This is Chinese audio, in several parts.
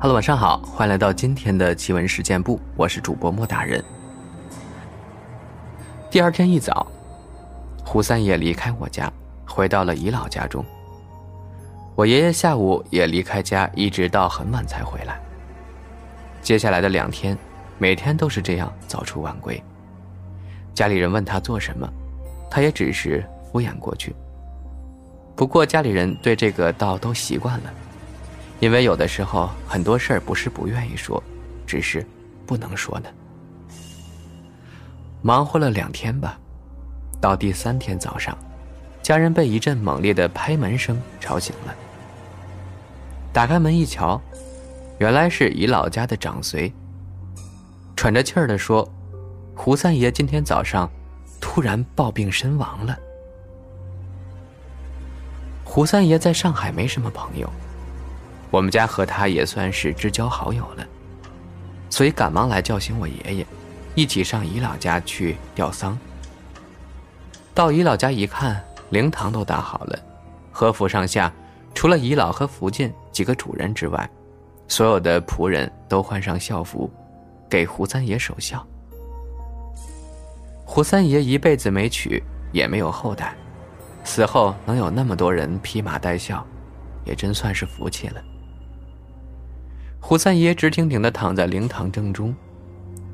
Hello，晚上好，欢迎来到今天的奇闻事件部，我是主播莫大人。第二天一早，胡三爷离开我家，回到了姨姥家中。我爷爷下午也离开家，一直到很晚才回来。接下来的两天，每天都是这样早出晚归。家里人问他做什么，他也只是敷衍过去。不过家里人对这个倒都习惯了。因为有的时候很多事儿不是不愿意说，只是不能说呢。忙活了两天吧，到第三天早上，家人被一阵猛烈的拍门声吵醒了。打开门一瞧，原来是姨老家的长随。喘着气儿的说：“胡三爷今天早上突然暴病身亡了。”胡三爷在上海没什么朋友。我们家和他也算是知交好友了，所以赶忙来叫醒我爷爷，一起上姨老家去吊丧。到姨老家一看，灵堂都搭好了，和府上下除了姨老和福晋几个主人之外，所有的仆人都换上校服，给胡三爷守孝。胡三爷一辈子没娶，也没有后代，死后能有那么多人披麻戴孝，也真算是福气了。胡三爷直挺挺的躺在灵堂正中，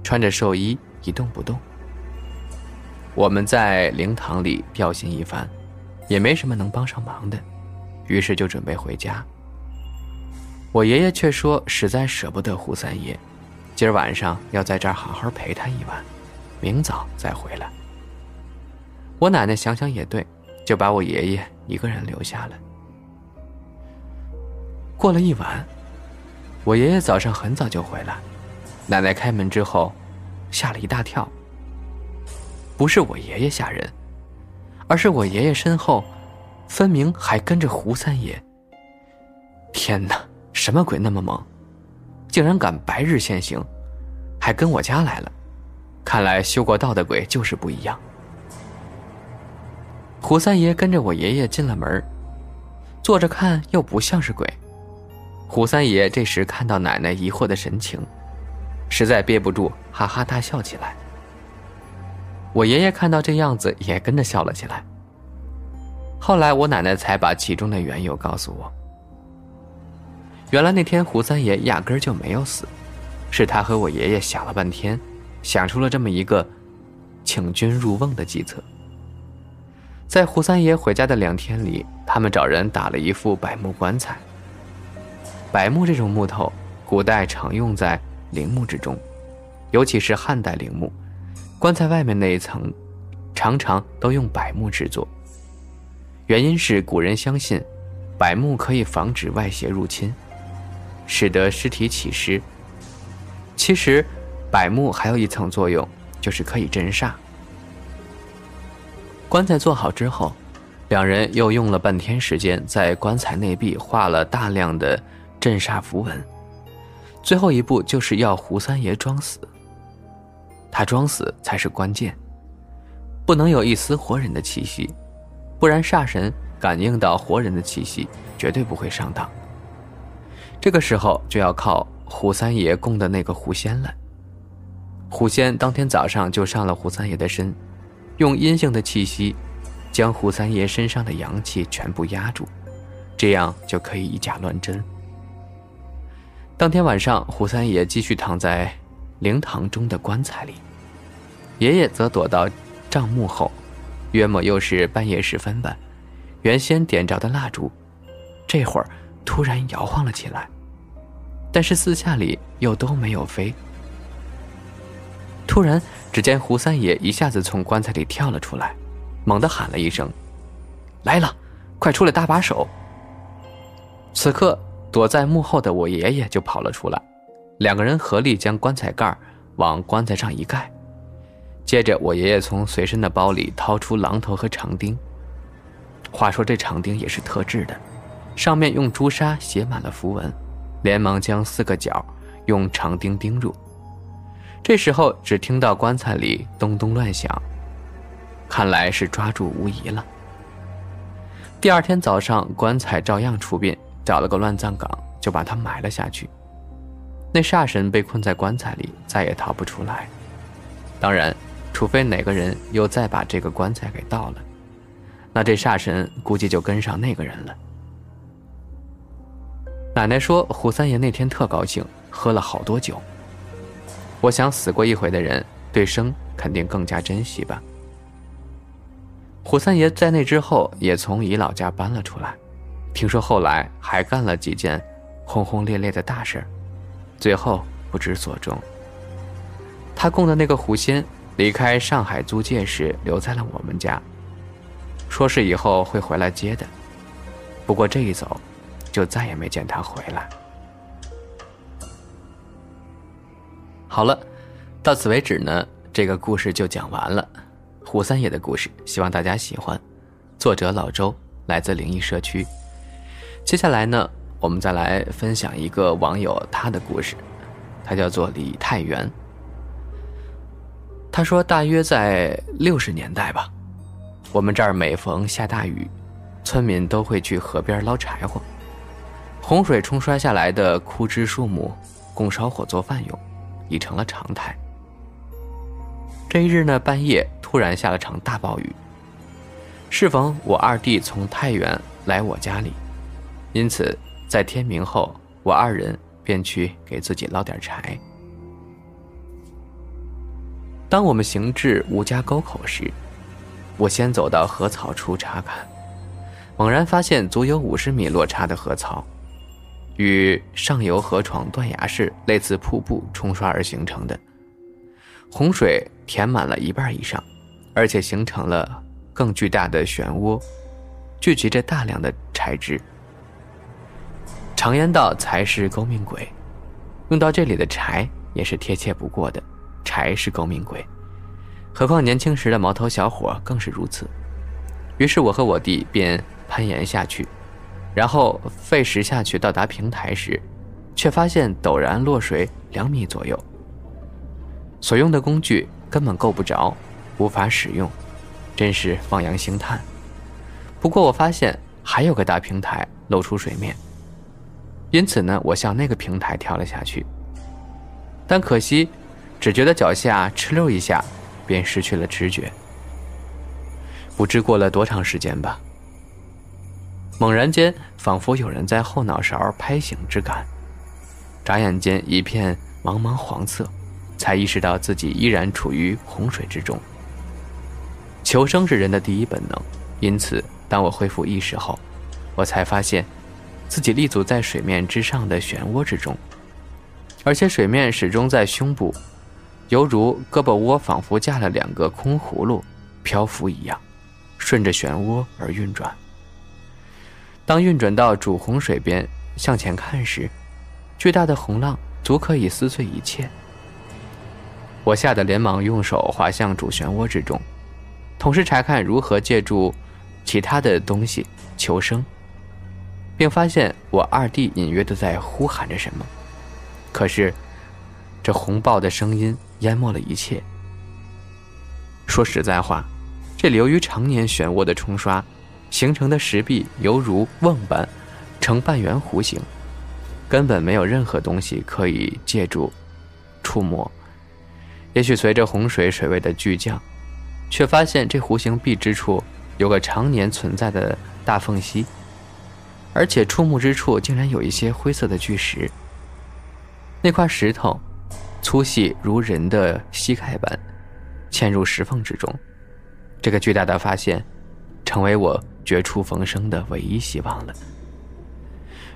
穿着寿衣一动不动。我们在灵堂里吊唁一番，也没什么能帮上忙的，于是就准备回家。我爷爷却说实在舍不得胡三爷，今儿晚上要在这儿好好陪他一晚，明早再回来。我奶奶想想也对，就把我爷爷一个人留下了。过了一晚。我爷爷早上很早就回来，奶奶开门之后，吓了一大跳。不是我爷爷吓人，而是我爷爷身后，分明还跟着胡三爷。天哪，什么鬼那么猛，竟然敢白日现形，还跟我家来了！看来修过道的鬼就是不一样。胡三爷跟着我爷爷进了门，坐着看又不像是鬼。胡三爷这时看到奶奶疑惑的神情，实在憋不住，哈哈大笑起来。我爷爷看到这样子，也跟着笑了起来。后来我奶奶才把其中的缘由告诉我。原来那天胡三爷压根儿就没有死，是他和我爷爷想了半天，想出了这么一个请君入瓮的计策。在胡三爷回家的两天里，他们找人打了一副柏木棺材。柏木这种木头，古代常用在陵墓之中，尤其是汉代陵墓，棺材外面那一层，常常都用柏木制作。原因是古人相信，柏木可以防止外邪入侵，使得尸体起尸。其实，柏木还有一层作用，就是可以镇煞。棺材做好之后，两人又用了半天时间，在棺材内壁画了大量的。镇煞符文，最后一步就是要胡三爷装死。他装死才是关键，不能有一丝活人的气息，不然煞神感应到活人的气息，绝对不会上当。这个时候就要靠胡三爷供的那个狐仙了。狐仙当天早上就上了胡三爷的身，用阴性的气息，将胡三爷身上的阳气全部压住，这样就可以以假乱真。当天晚上，胡三爷继续躺在灵堂中的棺材里，爷爷则躲到帐幕后。约莫又是半夜时分吧，原先点着的蜡烛，这会儿突然摇晃了起来，但是四下里又都没有飞。突然，只见胡三爷一下子从棺材里跳了出来，猛地喊了一声：“来了，快出来搭把手！”此刻。躲在幕后的我爷爷就跑了出来，两个人合力将棺材盖往棺材上一盖，接着我爷爷从随身的包里掏出榔头和长钉。话说这长钉也是特制的，上面用朱砂写满了符文，连忙将四个角用长钉钉入。这时候只听到棺材里咚咚乱响，看来是抓住无疑了。第二天早上，棺材照样出殡，找了个乱葬岗，就把它埋了下去。那煞神被困在棺材里，再也逃不出来。当然，除非哪个人又再把这个棺材给盗了，那这煞神估计就跟上那个人了。奶奶说，胡三爷那天特高兴，喝了好多酒。我想，死过一回的人，对生肯定更加珍惜吧。胡三爷在那之后也从姨老家搬了出来，听说后来还干了几件轰轰烈烈的大事最后不知所终。他供的那个狐仙离开上海租界时留在了我们家，说是以后会回来接的，不过这一走，就再也没见他回来。好了，到此为止呢，这个故事就讲完了。胡三爷的故事，希望大家喜欢。作者老周，来自灵异社区。接下来呢，我们再来分享一个网友他的故事，他叫做李太原。他说，大约在六十年代吧，我们这儿每逢下大雨，村民都会去河边捞柴火，洪水冲刷下来的枯枝树木，供烧火做饭用，已成了常态。这一日呢，半夜突然下了场大暴雨。适逢我二弟从太原来我家里，因此在天明后，我二人便去给自己捞点柴。当我们行至吴家沟口时，我先走到河槽处查看，猛然发现足有五十米落差的河槽，与上游河床断崖式类似瀑布冲刷而形成的。洪水填满了一半以上，而且形成了更巨大的漩涡，聚集着大量的柴枝。常言道：“财是勾命鬼”，用到这里的柴也是贴切不过的。柴是勾命鬼，何况年轻时的毛头小伙更是如此。于是我和我弟便攀岩下去，然后费时下去到达平台时，却发现陡然落水两米左右。所用的工具根本够不着，无法使用，真是望洋兴叹。不过我发现还有个大平台露出水面，因此呢，我向那个平台跳了下去。但可惜，只觉得脚下哧溜一下，便失去了知觉。不知过了多长时间吧，猛然间仿佛有人在后脑勺拍醒之感，眨眼间一片茫茫黄色。才意识到自己依然处于洪水之中。求生是人的第一本能，因此，当我恢复意识后，我才发现，自己立足在水面之上的漩涡之中，而且水面始终在胸部，犹如胳膊窝仿佛架了两个空葫芦，漂浮一样，顺着漩涡而运转。当运转到主洪水边向前看时，巨大的洪浪足可以撕碎一切。我吓得连忙用手滑向主漩涡之中，同时查看如何借助其他的东西求生，并发现我二弟隐约的在呼喊着什么。可是，这洪暴的声音淹没了一切。说实在话，这流于常年漩涡的冲刷形成的石壁犹如瓮般呈半圆弧形，根本没有任何东西可以借助触摸。也许随着洪水水位的巨降，却发现这弧形壁之处有个常年存在的大缝隙，而且触目之处竟然有一些灰色的巨石。那块石头粗细如人的膝盖般，嵌入石缝之中。这个巨大的发现，成为我绝处逢生的唯一希望了。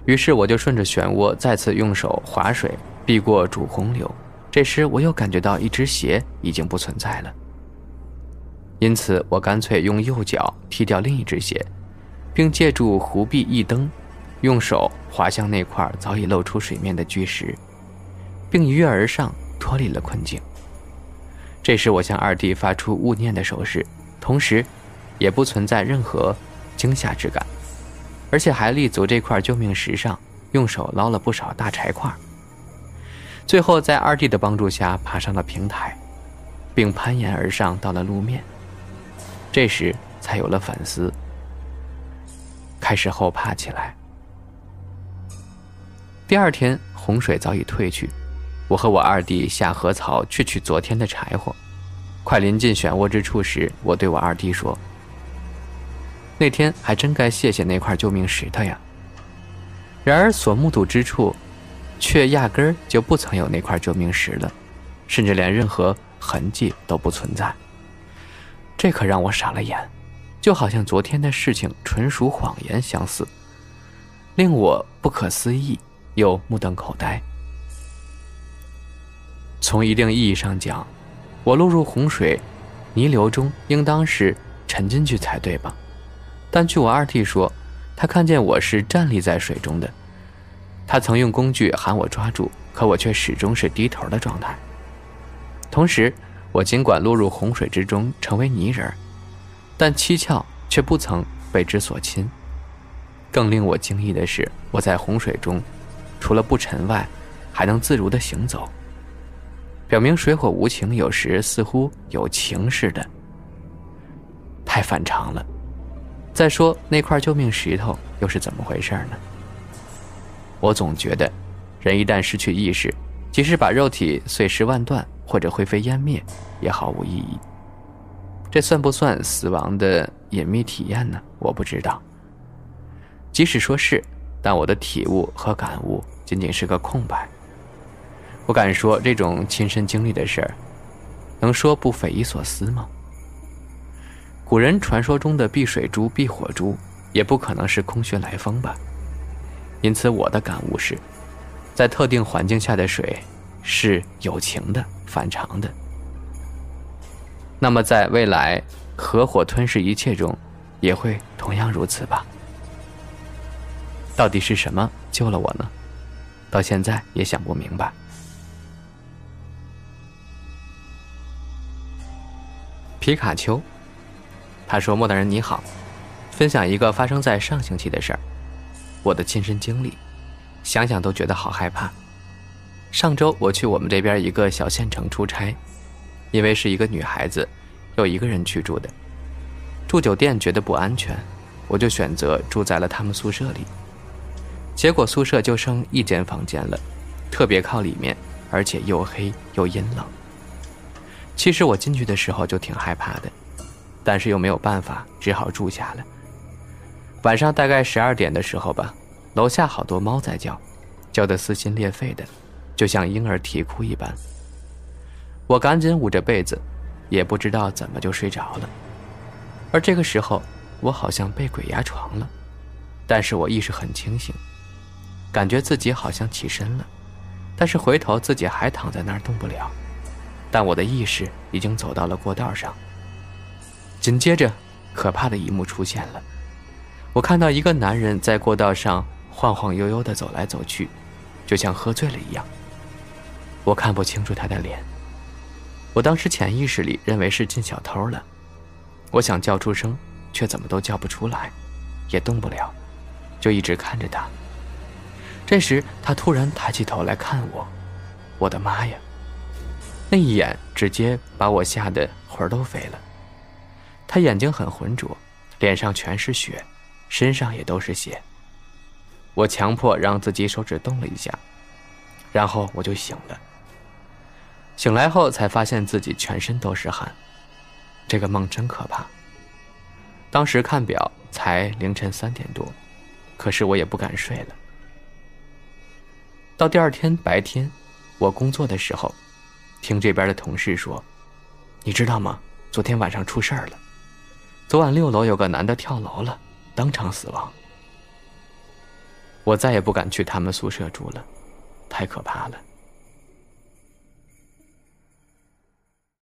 于是我就顺着漩涡再次用手划水，避过主洪流。这时，我又感觉到一只鞋已经不存在了，因此我干脆用右脚踢掉另一只鞋，并借助湖壁一蹬，用手滑向那块早已露出水面的巨石，并一跃而上，脱离了困境。这时，我向二弟发出勿念的手势，同时，也不存在任何惊吓之感，而且还立足这块救命石上，用手捞了不少大柴块。最后，在二弟的帮助下爬上了平台，并攀岩而上，到了路面。这时才有了反思。开始后怕起来。第二天，洪水早已退去，我和我二弟下河槽去取昨天的柴火。快临近漩涡之处时，我对我二弟说：“那天还真该谢谢那块救命石头呀。”然而所目睹之处，却压根儿就不曾有那块救命石了，甚至连任何痕迹都不存在。这可让我傻了眼，就好像昨天的事情纯属谎言相似，令我不可思议。又目瞪口呆。从一定意义上讲，我落入洪水泥流中，应当是沉进去才对吧？但据我二弟说，他看见我是站立在水中的。他曾用工具喊我抓住，可我却始终是低头的状态。同时，我尽管落入洪水之中，成为泥人，但七窍却不曾被之所侵。更令我惊异的是，我在洪水中。除了不沉外，还能自如的行走。表明水火无情，有时似乎有情似的，太反常了。再说那块救命石头又是怎么回事呢？我总觉得，人一旦失去意识，即使把肉体碎尸万段或者灰飞烟灭，也毫无意义。这算不算死亡的隐秘体验呢？我不知道。即使说是。但我的体悟和感悟仅仅是个空白。我敢说，这种亲身经历的事儿，能说不匪夷所思吗？古人传说中的避水珠、避火珠，也不可能是空穴来风吧？因此，我的感悟是，在特定环境下的水是有情的、反常的。那么，在未来合伙吞噬一切中，也会同样如此吧？到底是什么救了我呢？到现在也想不明白。皮卡丘，他说：“莫大人你好，分享一个发生在上星期的事儿，我的亲身经历，想想都觉得好害怕。上周我去我们这边一个小县城出差，因为是一个女孩子，又一个人去住的，住酒店觉得不安全，我就选择住在了他们宿舍里。”结果宿舍就剩一间房间了，特别靠里面，而且又黑又阴冷。其实我进去的时候就挺害怕的，但是又没有办法，只好住下了。晚上大概十二点的时候吧，楼下好多猫在叫，叫得撕心裂肺的，就像婴儿啼哭一般。我赶紧捂着被子，也不知道怎么就睡着了。而这个时候，我好像被鬼压床了，但是我意识很清醒。感觉自己好像起身了，但是回头自己还躺在那儿动不了。但我的意识已经走到了过道上。紧接着，可怕的一幕出现了，我看到一个男人在过道上晃晃悠悠地走来走去，就像喝醉了一样。我看不清楚他的脸。我当时潜意识里认为是进小偷了，我想叫出声，却怎么都叫不出来，也动不了，就一直看着他。这时，他突然抬起头来看我，我的妈呀！那一眼直接把我吓得魂都飞了。他眼睛很浑浊，脸上全是血，身上也都是血。我强迫让自己手指动了一下，然后我就醒了。醒来后才发现自己全身都是汗，这个梦真可怕。当时看表才凌晨三点多，可是我也不敢睡了。到第二天白天，我工作的时候，听这边的同事说：“你知道吗？昨天晚上出事儿了。昨晚六楼有个男的跳楼了，当场死亡。”我再也不敢去他们宿舍住了，太可怕了。